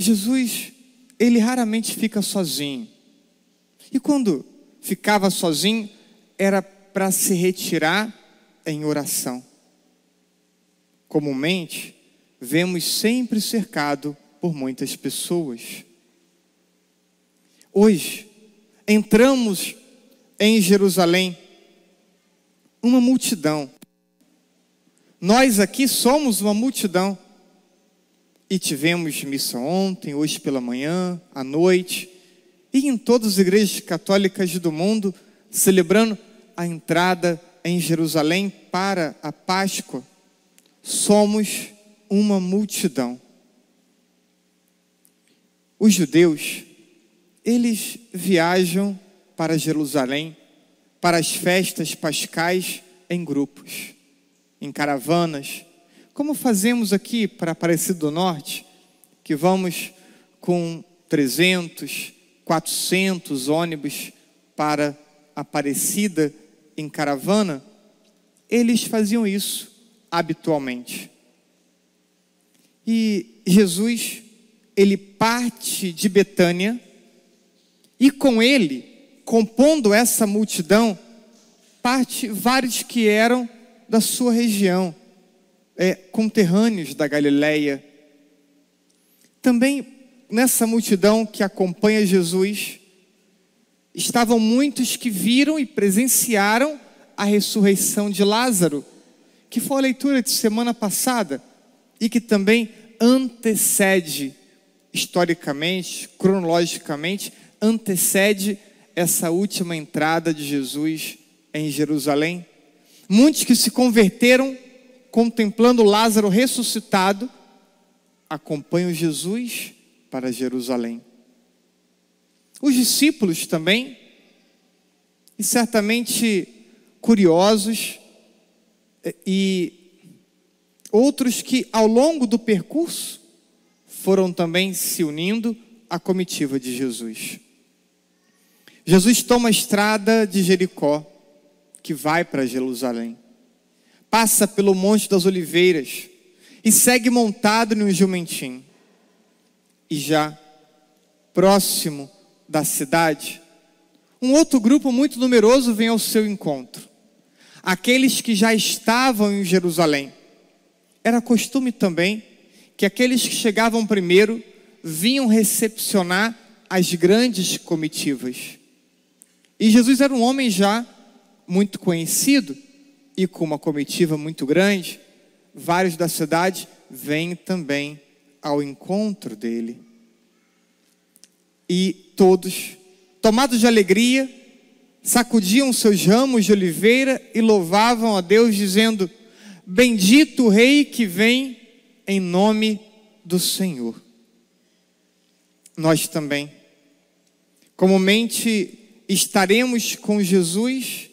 Jesus, ele raramente fica sozinho. E quando ficava sozinho, era para se retirar em oração. Comumente, vemos sempre cercado por muitas pessoas. Hoje, entramos em Jerusalém, uma multidão. Nós aqui somos uma multidão. E tivemos missa ontem, hoje pela manhã, à noite, e em todas as igrejas católicas do mundo, celebrando a entrada em Jerusalém para a Páscoa. Somos uma multidão. Os judeus, eles viajam para Jerusalém para as festas pascais em grupos, em caravanas, como fazemos aqui para Aparecido do Norte, que vamos com 300, 400 ônibus para Aparecida em caravana, eles faziam isso habitualmente. E Jesus, ele parte de Betânia e com ele, compondo essa multidão, parte vários que eram da sua região, é, conterrâneos da Galileia. Também nessa multidão que acompanha Jesus, estavam muitos que viram e presenciaram a ressurreição de Lázaro, que foi a leitura de semana passada e que também antecede historicamente, cronologicamente, antecede essa última entrada de Jesus em Jerusalém. Muitos que se converteram contemplando Lázaro ressuscitado, acompanham Jesus para Jerusalém. Os discípulos também, e certamente curiosos, e outros que ao longo do percurso foram também se unindo à comitiva de Jesus. Jesus toma a estrada de Jericó, que vai para Jerusalém passa pelo Monte das Oliveiras e segue montado num jumentinho. E já próximo da cidade, um outro grupo muito numeroso vem ao seu encontro. Aqueles que já estavam em Jerusalém. Era costume também que aqueles que chegavam primeiro vinham recepcionar as grandes comitivas. E Jesus era um homem já muito conhecido e com uma comitiva muito grande, vários da cidade vêm também ao encontro dele. E todos, tomados de alegria, sacudiam seus ramos de oliveira e louvavam a Deus, dizendo: Bendito o Rei que vem em nome do Senhor. Nós também, comumente, estaremos com Jesus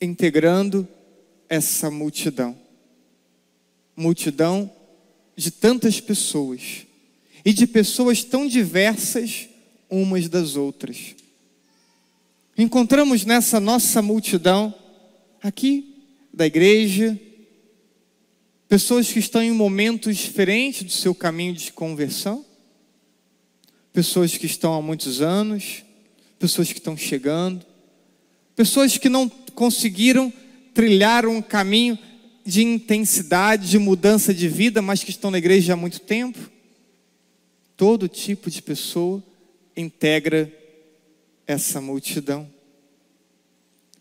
integrando essa multidão. Multidão de tantas pessoas e de pessoas tão diversas umas das outras. Encontramos nessa nossa multidão, aqui da igreja, pessoas que estão em momentos diferentes do seu caminho de conversão, pessoas que estão há muitos anos, pessoas que estão chegando, pessoas que não conseguiram trilhar um caminho de intensidade, de mudança de vida, mas que estão na igreja há muito tempo. Todo tipo de pessoa integra essa multidão.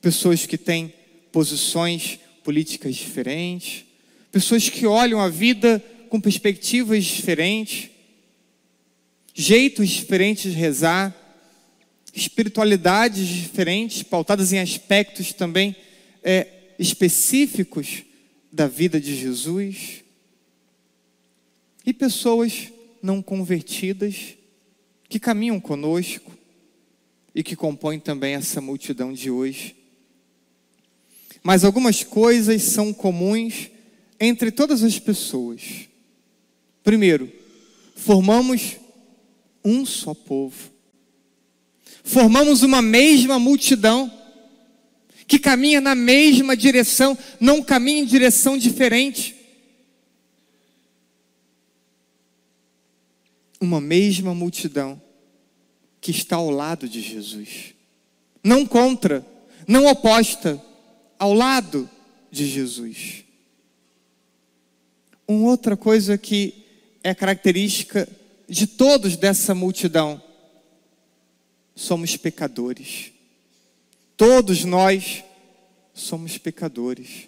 Pessoas que têm posições políticas diferentes, pessoas que olham a vida com perspectivas diferentes, jeitos diferentes de rezar, espiritualidades diferentes, pautadas em aspectos também é, específicos da vida de Jesus e pessoas não convertidas que caminham conosco e que compõem também essa multidão de hoje. Mas algumas coisas são comuns entre todas as pessoas. Primeiro, formamos um só povo. Formamos uma mesma multidão que caminha na mesma direção, não caminha em direção diferente. uma mesma multidão que está ao lado de Jesus. Não contra, não oposta, ao lado de Jesus. Uma outra coisa que é característica de todos dessa multidão, somos pecadores. Todos nós somos pecadores.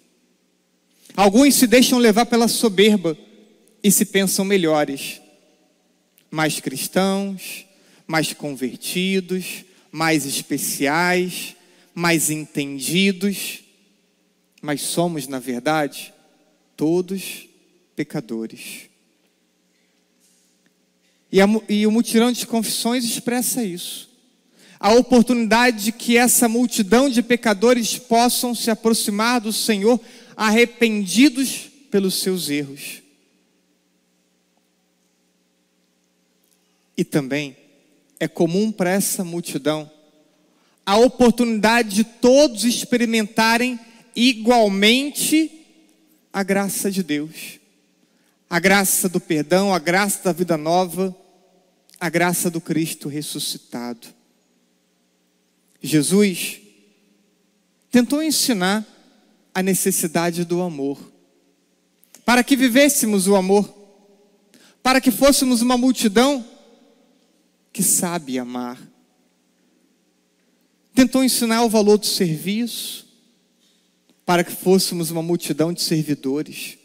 Alguns se deixam levar pela soberba e se pensam melhores, mais cristãos, mais convertidos, mais especiais, mais entendidos, mas somos, na verdade, todos pecadores. E, a, e o mutirão de confissões expressa isso. A oportunidade de que essa multidão de pecadores possam se aproximar do Senhor arrependidos pelos seus erros. E também é comum para essa multidão a oportunidade de todos experimentarem igualmente a graça de Deus, a graça do perdão, a graça da vida nova, a graça do Cristo ressuscitado. Jesus tentou ensinar a necessidade do amor, para que vivêssemos o amor, para que fôssemos uma multidão que sabe amar. Tentou ensinar o valor do serviço, para que fôssemos uma multidão de servidores.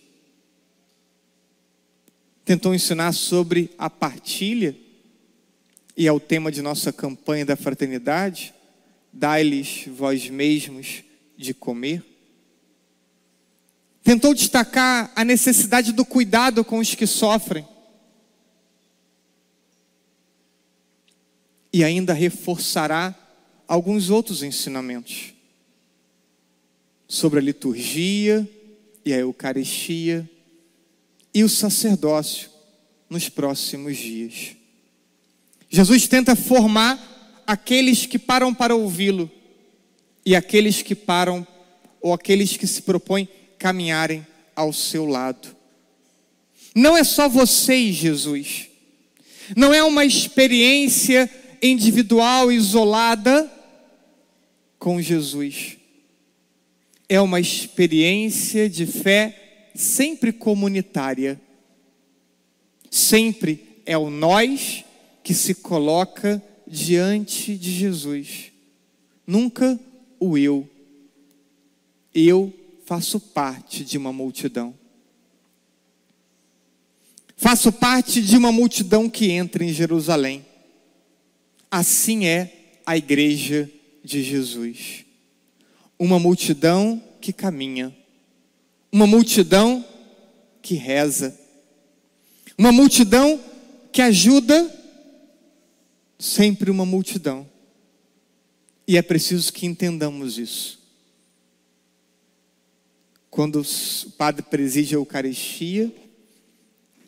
Tentou ensinar sobre a partilha, e é o tema de nossa campanha da fraternidade: dai-lhes vós mesmos de comer. Tentou destacar a necessidade do cuidado com os que sofrem. E ainda reforçará alguns outros ensinamentos sobre a liturgia e a Eucaristia e o sacerdócio nos próximos dias. Jesus tenta formar aqueles que param para ouvi-lo e aqueles que param ou aqueles que se propõem caminharem ao seu lado. Não é só você e Jesus. Não é uma experiência individual isolada com Jesus é uma experiência de fé sempre comunitária. Sempre é o nós que se coloca diante de Jesus. Nunca o eu. Eu faço parte de uma multidão. Faço parte de uma multidão que entra em Jerusalém. Assim é a igreja de Jesus uma multidão que caminha, uma multidão que reza, uma multidão que ajuda, sempre uma multidão. E é preciso que entendamos isso. Quando o padre preside a Eucaristia,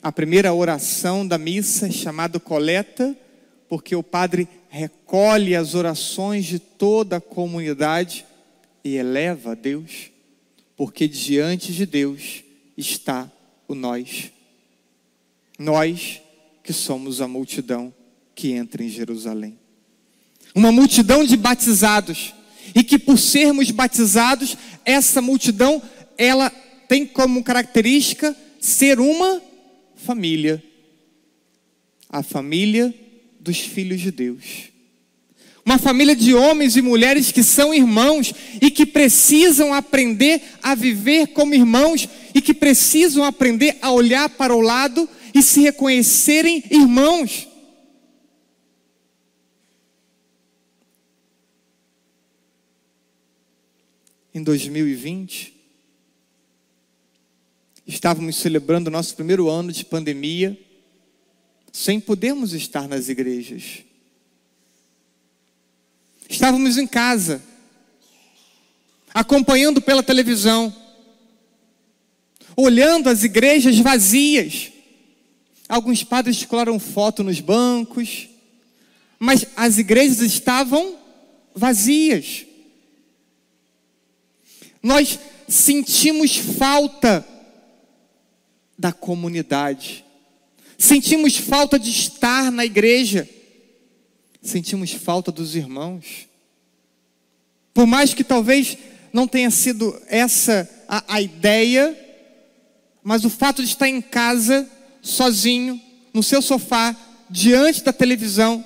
a primeira oração da missa é chamada coleta, porque o padre recolhe as orações de toda a comunidade e eleva a Deus, porque diante de Deus está o nós. Nós que somos a multidão que entra em Jerusalém. Uma multidão de batizados, e que por sermos batizados, essa multidão, ela tem como característica ser uma família. A família dos filhos de Deus. Uma família de homens e mulheres que são irmãos e que precisam aprender a viver como irmãos e que precisam aprender a olhar para o lado e se reconhecerem irmãos. Em 2020, estávamos celebrando o nosso primeiro ano de pandemia, sem podermos estar nas igrejas. Estávamos em casa, acompanhando pela televisão, olhando as igrejas vazias. Alguns padres colaram foto nos bancos, mas as igrejas estavam vazias. Nós sentimos falta da comunidade, sentimos falta de estar na igreja, sentimos falta dos irmãos. Por mais que talvez não tenha sido essa a, a ideia, mas o fato de estar em casa, sozinho, no seu sofá, diante da televisão,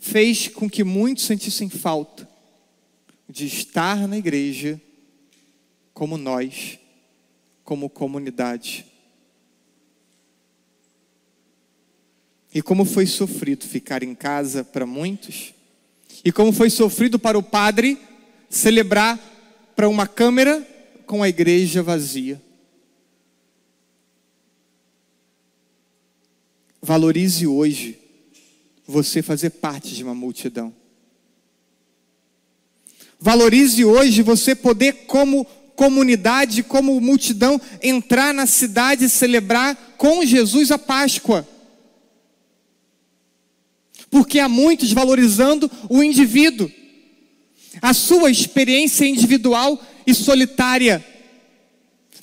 fez com que muitos sentissem falta de estar na igreja como nós, como comunidade. E como foi sofrido ficar em casa para muitos, e como foi sofrido para o padre celebrar para uma câmera com a igreja vazia. Valorize hoje você fazer parte de uma multidão. Valorize hoje você poder, como comunidade, como multidão, entrar na cidade e celebrar com Jesus a Páscoa. Porque há muitos valorizando o indivíduo, a sua experiência individual e solitária.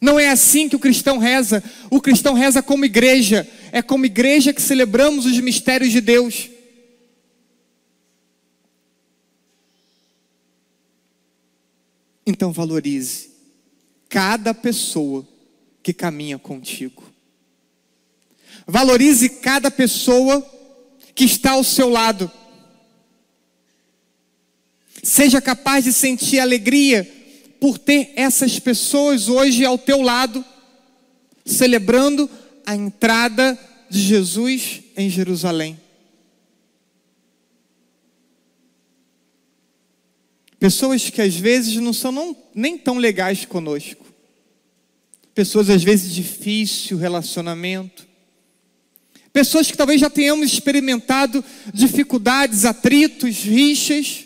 Não é assim que o cristão reza. O cristão reza como igreja. É como igreja que celebramos os mistérios de Deus. Então valorize cada pessoa que caminha contigo. Valorize cada pessoa que está ao seu lado. Seja capaz de sentir alegria por ter essas pessoas hoje ao teu lado, celebrando a entrada de Jesus em Jerusalém. Pessoas que às vezes não são não, nem tão legais conosco. Pessoas às vezes difícil relacionamento. Pessoas que talvez já tenhamos experimentado dificuldades, atritos, rixas.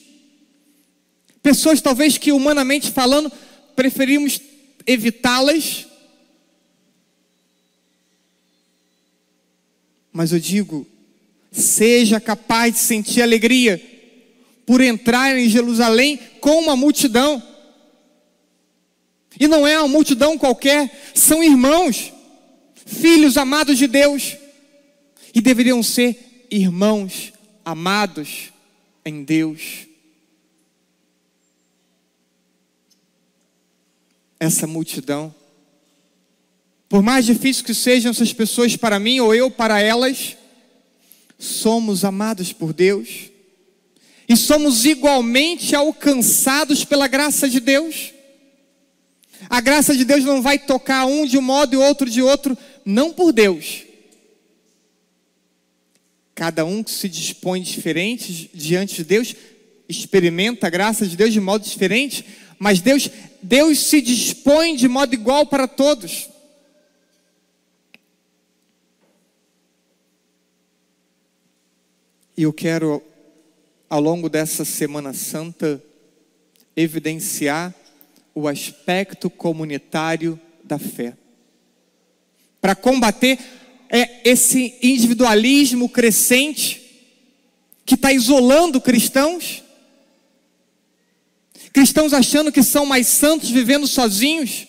Pessoas talvez que humanamente falando preferimos evitá-las. Mas eu digo, seja capaz de sentir alegria por entrar em Jerusalém com uma multidão. E não é uma multidão qualquer, são irmãos, filhos amados de Deus, e deveriam ser irmãos amados em Deus. Essa multidão, por mais difícil que sejam essas pessoas para mim ou eu para elas, somos amados por Deus e somos igualmente alcançados pela graça de Deus. A graça de Deus não vai tocar um de um modo e outro de outro, não por Deus. Cada um que se dispõe diferente diante de Deus, experimenta a graça de Deus de modo diferente, mas Deus, Deus se dispõe de modo igual para todos. E eu quero ao longo dessa Semana Santa, evidenciar o aspecto comunitário da fé. Para combater é, esse individualismo crescente que está isolando cristãos, cristãos achando que são mais santos vivendo sozinhos.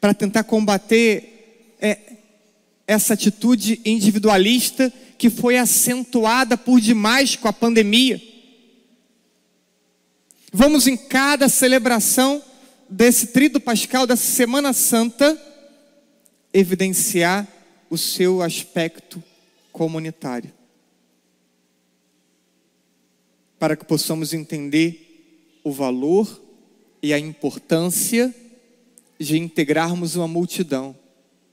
Para tentar combater é, essa atitude individualista que foi acentuada por demais com a pandemia. Vamos em cada celebração desse trido pascal, dessa Semana Santa, evidenciar o seu aspecto comunitário. Para que possamos entender o valor e a importância de integrarmos uma multidão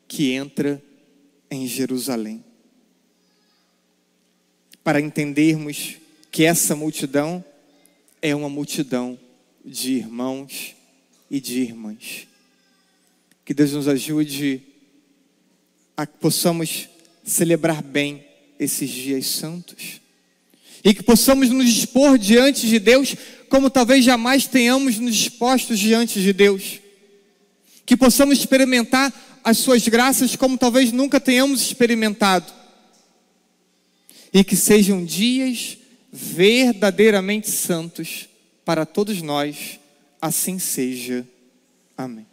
que entra em Jerusalém. Para entendermos que essa multidão é uma multidão de irmãos e de irmãs. Que Deus nos ajude a que possamos celebrar bem esses dias santos. E que possamos nos dispor diante de Deus como talvez jamais tenhamos nos dispostos diante de Deus. Que possamos experimentar as suas graças como talvez nunca tenhamos experimentado. E que sejam dias verdadeiramente santos para todos nós, assim seja. Amém.